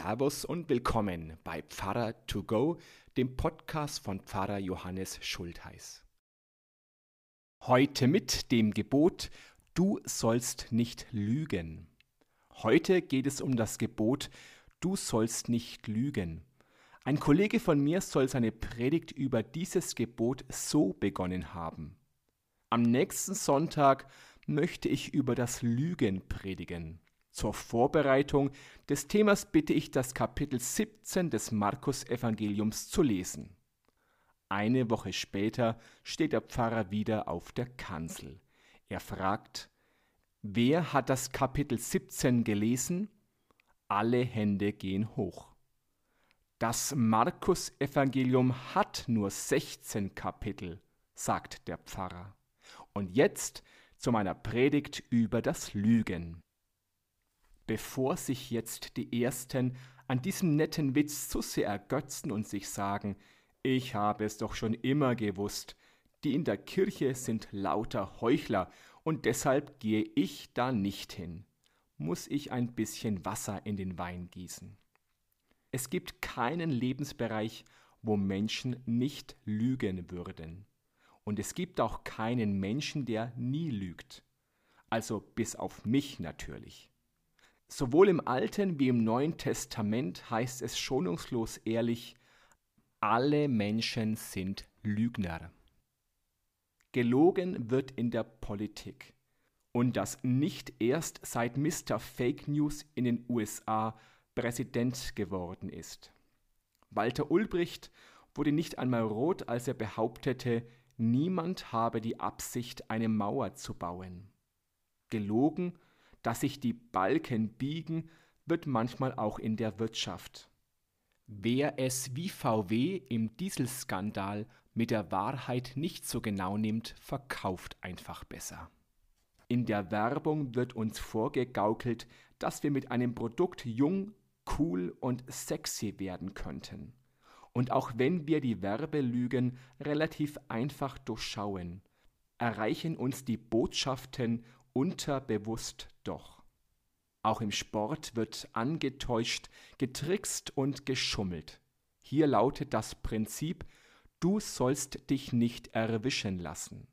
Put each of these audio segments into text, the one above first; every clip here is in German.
Servus und willkommen bei Pfarrer to go, dem Podcast von Pfarrer Johannes Schultheiß. Heute mit dem Gebot, du sollst nicht lügen. Heute geht es um das Gebot, du sollst nicht lügen. Ein Kollege von mir soll seine Predigt über dieses Gebot so begonnen haben. Am nächsten Sonntag möchte ich über das Lügen predigen. Zur Vorbereitung des Themas bitte ich das Kapitel 17 des Markus-Evangeliums zu lesen. Eine Woche später steht der Pfarrer wieder auf der Kanzel. Er fragt, wer hat das Kapitel 17 gelesen? Alle Hände gehen hoch. Das Markus-Evangelium hat nur 16 Kapitel, sagt der Pfarrer. Und jetzt zu meiner Predigt über das Lügen bevor sich jetzt die Ersten an diesem netten Witz zu sehr ergötzen und sich sagen, ich habe es doch schon immer gewusst, die in der Kirche sind lauter Heuchler und deshalb gehe ich da nicht hin, muss ich ein bisschen Wasser in den Wein gießen. Es gibt keinen Lebensbereich, wo Menschen nicht lügen würden. Und es gibt auch keinen Menschen, der nie lügt. Also bis auf mich natürlich. Sowohl im Alten wie im Neuen Testament heißt es schonungslos ehrlich, alle Menschen sind Lügner. Gelogen wird in der Politik. Und das nicht erst seit Mr. Fake News in den USA Präsident geworden ist. Walter Ulbricht wurde nicht einmal rot, als er behauptete, niemand habe die Absicht, eine Mauer zu bauen. Gelogen dass sich die Balken biegen, wird manchmal auch in der Wirtschaft. Wer es wie VW im Dieselskandal mit der Wahrheit nicht so genau nimmt, verkauft einfach besser. In der Werbung wird uns vorgegaukelt, dass wir mit einem Produkt jung, cool und sexy werden könnten. Und auch wenn wir die Werbelügen relativ einfach durchschauen, erreichen uns die Botschaften unterbewusst doch. Auch im Sport wird angetäuscht, getrickst und geschummelt. Hier lautet das Prinzip, du sollst dich nicht erwischen lassen.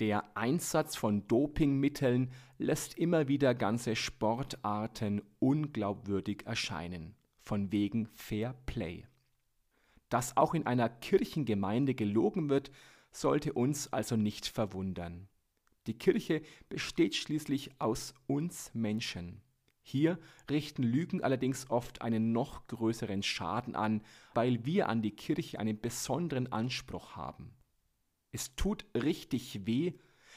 Der Einsatz von Dopingmitteln lässt immer wieder ganze Sportarten unglaubwürdig erscheinen, von wegen Fair Play. Dass auch in einer Kirchengemeinde gelogen wird, sollte uns also nicht verwundern. Die Kirche besteht schließlich aus uns Menschen. Hier richten Lügen allerdings oft einen noch größeren Schaden an, weil wir an die Kirche einen besonderen Anspruch haben. Es tut richtig weh,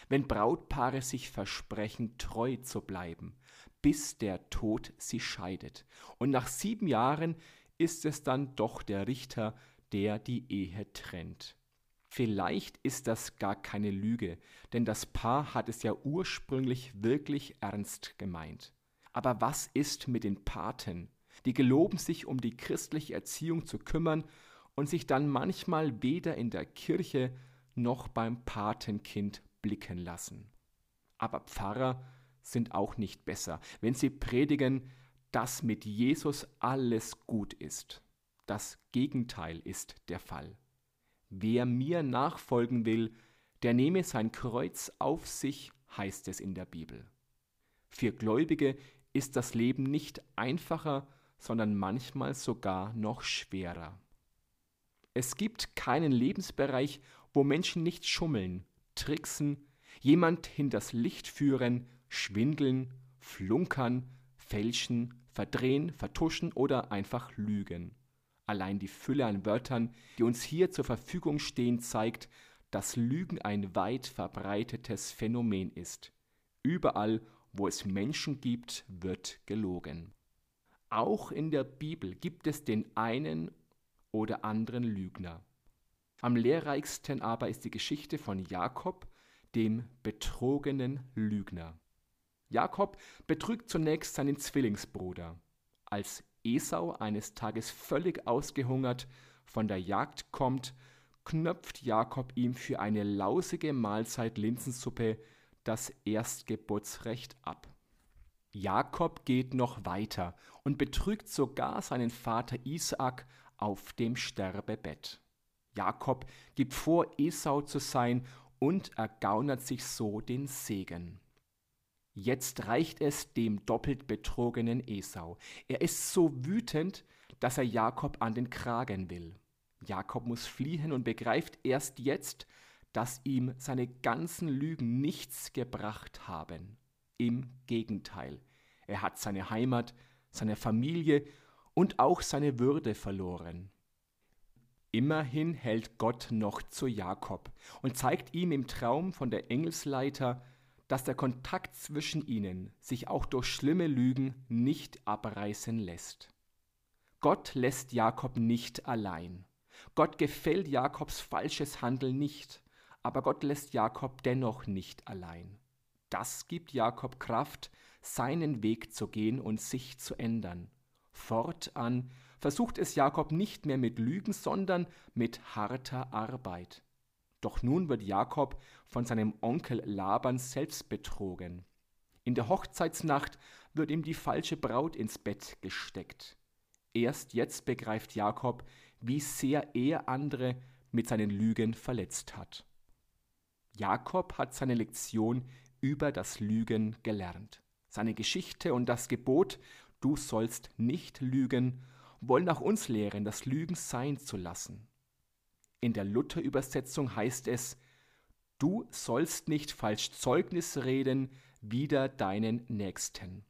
wenn Brautpaare sich versprechen, treu zu bleiben, bis der Tod sie scheidet. Und nach sieben Jahren ist es dann doch der Richter, der die Ehe trennt. Vielleicht ist das gar keine Lüge, denn das Paar hat es ja ursprünglich wirklich ernst gemeint. Aber was ist mit den Paten, die geloben sich um die christliche Erziehung zu kümmern und sich dann manchmal weder in der Kirche noch beim Patenkind blicken lassen? Aber Pfarrer sind auch nicht besser, wenn sie predigen, dass mit Jesus alles gut ist. Das Gegenteil ist der Fall. Wer mir nachfolgen will, der nehme sein Kreuz auf sich, heißt es in der Bibel. Für Gläubige ist das Leben nicht einfacher, sondern manchmal sogar noch schwerer. Es gibt keinen Lebensbereich, wo Menschen nicht schummeln, tricksen, jemand hinters Licht führen, schwindeln, flunkern, fälschen, verdrehen, vertuschen oder einfach lügen. Allein die Fülle an Wörtern, die uns hier zur Verfügung stehen, zeigt, dass Lügen ein weit verbreitetes Phänomen ist. Überall, wo es Menschen gibt, wird gelogen. Auch in der Bibel gibt es den einen oder anderen Lügner. Am lehrreichsten aber ist die Geschichte von Jakob, dem betrogenen Lügner. Jakob betrügt zunächst seinen Zwillingsbruder. Als Esau eines Tages völlig ausgehungert von der Jagd kommt, knöpft Jakob ihm für eine lausige Mahlzeit Linsensuppe das Erstgeburtsrecht ab. Jakob geht noch weiter und betrügt sogar seinen Vater Isaak auf dem Sterbebett. Jakob gibt vor, Esau zu sein und ergaunert sich so den Segen. Jetzt reicht es dem doppelt betrogenen Esau. Er ist so wütend, dass er Jakob an den Kragen will. Jakob muss fliehen und begreift erst jetzt, dass ihm seine ganzen Lügen nichts gebracht haben. Im Gegenteil, er hat seine Heimat, seine Familie und auch seine Würde verloren. Immerhin hält Gott noch zu Jakob und zeigt ihm im Traum von der Engelsleiter, dass der Kontakt zwischen ihnen sich auch durch schlimme Lügen nicht abreißen lässt. Gott lässt Jakob nicht allein. Gott gefällt Jakobs falsches Handeln nicht, aber Gott lässt Jakob dennoch nicht allein. Das gibt Jakob Kraft, seinen Weg zu gehen und sich zu ändern. Fortan versucht es Jakob nicht mehr mit Lügen, sondern mit harter Arbeit. Doch nun wird Jakob von seinem Onkel Laban selbst betrogen. In der Hochzeitsnacht wird ihm die falsche Braut ins Bett gesteckt. Erst jetzt begreift Jakob, wie sehr er andere mit seinen Lügen verletzt hat. Jakob hat seine Lektion über das Lügen gelernt. Seine Geschichte und das Gebot, du sollst nicht lügen, wollen auch uns lehren, das Lügen sein zu lassen. In der Luther-Übersetzung heißt es, du sollst nicht falsch Zeugnis reden wider deinen Nächsten.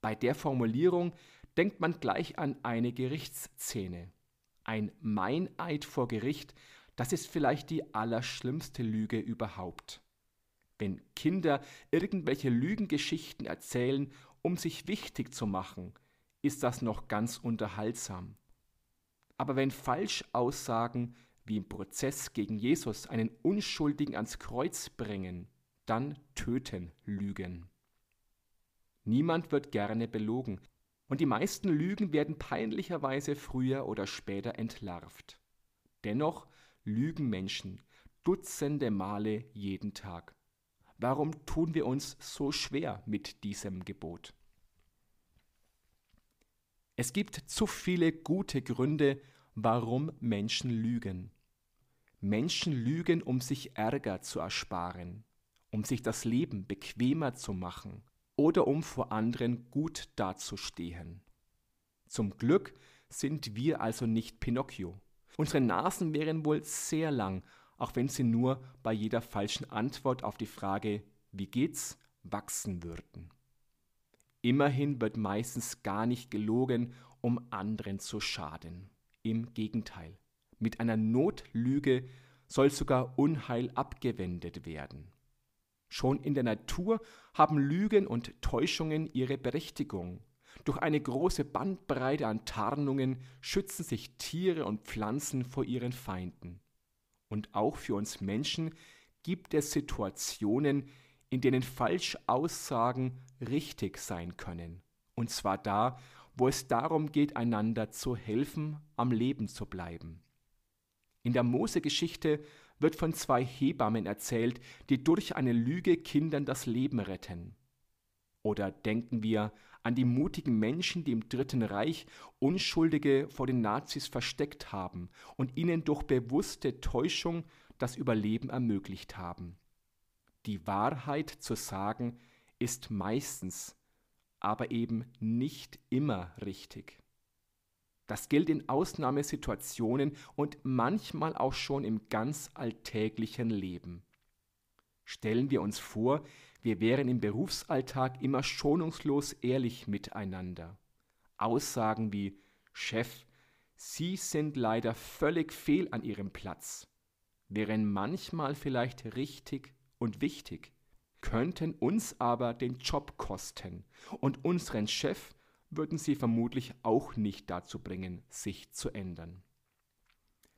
Bei der Formulierung denkt man gleich an eine Gerichtsszene. Ein Meineid vor Gericht, das ist vielleicht die allerschlimmste Lüge überhaupt. Wenn Kinder irgendwelche Lügengeschichten erzählen, um sich wichtig zu machen, ist das noch ganz unterhaltsam. Aber wenn Falschaussagen wie im Prozess gegen Jesus einen Unschuldigen ans Kreuz bringen, dann töten Lügen. Niemand wird gerne belogen, und die meisten Lügen werden peinlicherweise früher oder später entlarvt. Dennoch lügen Menschen Dutzende Male jeden Tag. Warum tun wir uns so schwer mit diesem Gebot? Es gibt zu viele gute Gründe, warum Menschen lügen. Menschen lügen, um sich Ärger zu ersparen, um sich das Leben bequemer zu machen oder um vor anderen gut dazustehen. Zum Glück sind wir also nicht Pinocchio. Unsere Nasen wären wohl sehr lang, auch wenn sie nur bei jeder falschen Antwort auf die Frage Wie geht's wachsen würden. Immerhin wird meistens gar nicht gelogen, um anderen zu schaden. Im Gegenteil, mit einer Notlüge soll sogar Unheil abgewendet werden. Schon in der Natur haben Lügen und Täuschungen ihre Berechtigung. Durch eine große Bandbreite an Tarnungen schützen sich Tiere und Pflanzen vor ihren Feinden. Und auch für uns Menschen gibt es Situationen, in denen Falschaussagen richtig sein können. Und zwar da, wo es darum geht, einander zu helfen, am Leben zu bleiben. In der Mose-Geschichte wird von zwei Hebammen erzählt, die durch eine Lüge Kindern das Leben retten. Oder denken wir an die mutigen Menschen, die im Dritten Reich Unschuldige vor den Nazis versteckt haben und ihnen durch bewusste Täuschung das Überleben ermöglicht haben. Die Wahrheit zu sagen ist meistens, aber eben nicht immer richtig. Das gilt in Ausnahmesituationen und manchmal auch schon im ganz alltäglichen Leben. Stellen wir uns vor, wir wären im Berufsalltag immer schonungslos ehrlich miteinander. Aussagen wie Chef, Sie sind leider völlig fehl an Ihrem Platz wären manchmal vielleicht richtig und wichtig, könnten uns aber den Job kosten und unseren Chef würden sie vermutlich auch nicht dazu bringen, sich zu ändern.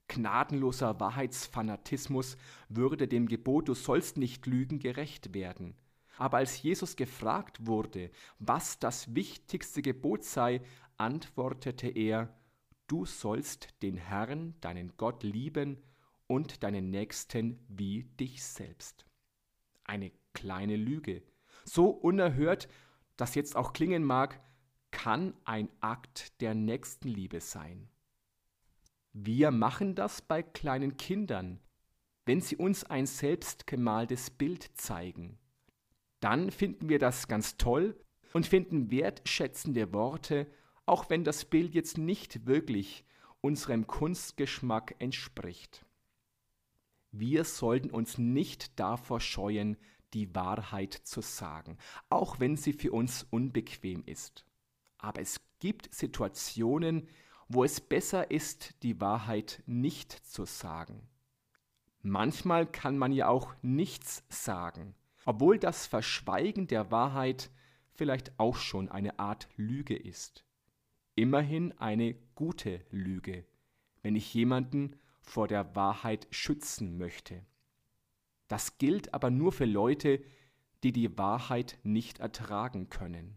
Gnadenloser Wahrheitsfanatismus würde dem Gebot Du sollst nicht lügen gerecht werden. Aber als Jesus gefragt wurde, was das wichtigste Gebot sei, antwortete er, Du sollst den Herrn, deinen Gott lieben und deinen Nächsten wie dich selbst. Eine kleine Lüge, so unerhört, das jetzt auch klingen mag, kann ein Akt der Nächstenliebe sein. Wir machen das bei kleinen Kindern, wenn sie uns ein selbstgemaltes Bild zeigen. Dann finden wir das ganz toll und finden wertschätzende Worte, auch wenn das Bild jetzt nicht wirklich unserem Kunstgeschmack entspricht. Wir sollten uns nicht davor scheuen, die Wahrheit zu sagen, auch wenn sie für uns unbequem ist. Aber es gibt Situationen, wo es besser ist, die Wahrheit nicht zu sagen. Manchmal kann man ja auch nichts sagen, obwohl das Verschweigen der Wahrheit vielleicht auch schon eine Art Lüge ist. Immerhin eine gute Lüge, wenn ich jemanden vor der Wahrheit schützen möchte. Das gilt aber nur für Leute, die die Wahrheit nicht ertragen können.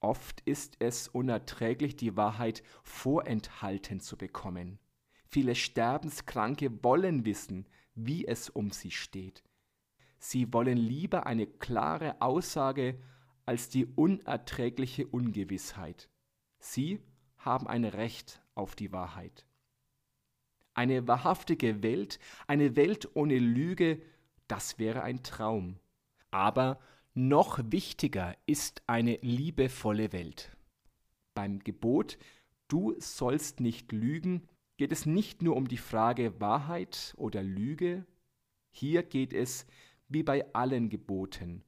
Oft ist es unerträglich, die Wahrheit vorenthalten zu bekommen. Viele Sterbenskranke wollen wissen, wie es um sie steht. Sie wollen lieber eine klare Aussage als die unerträgliche Ungewissheit. Sie haben ein Recht auf die Wahrheit. Eine wahrhaftige Welt, eine Welt ohne Lüge, das wäre ein Traum. Aber noch wichtiger ist eine liebevolle Welt. Beim Gebot Du sollst nicht lügen geht es nicht nur um die Frage Wahrheit oder Lüge, hier geht es, wie bei allen Geboten,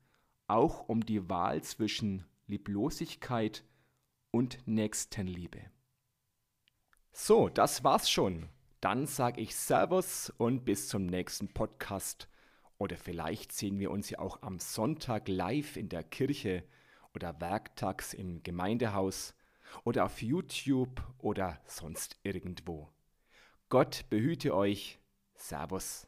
auch um die Wahl zwischen Lieblosigkeit und Nächstenliebe. So, das war's schon. Dann sage ich Servus und bis zum nächsten Podcast. Oder vielleicht sehen wir uns ja auch am Sonntag live in der Kirche oder werktags im Gemeindehaus oder auf YouTube oder sonst irgendwo. Gott behüte euch. Servus.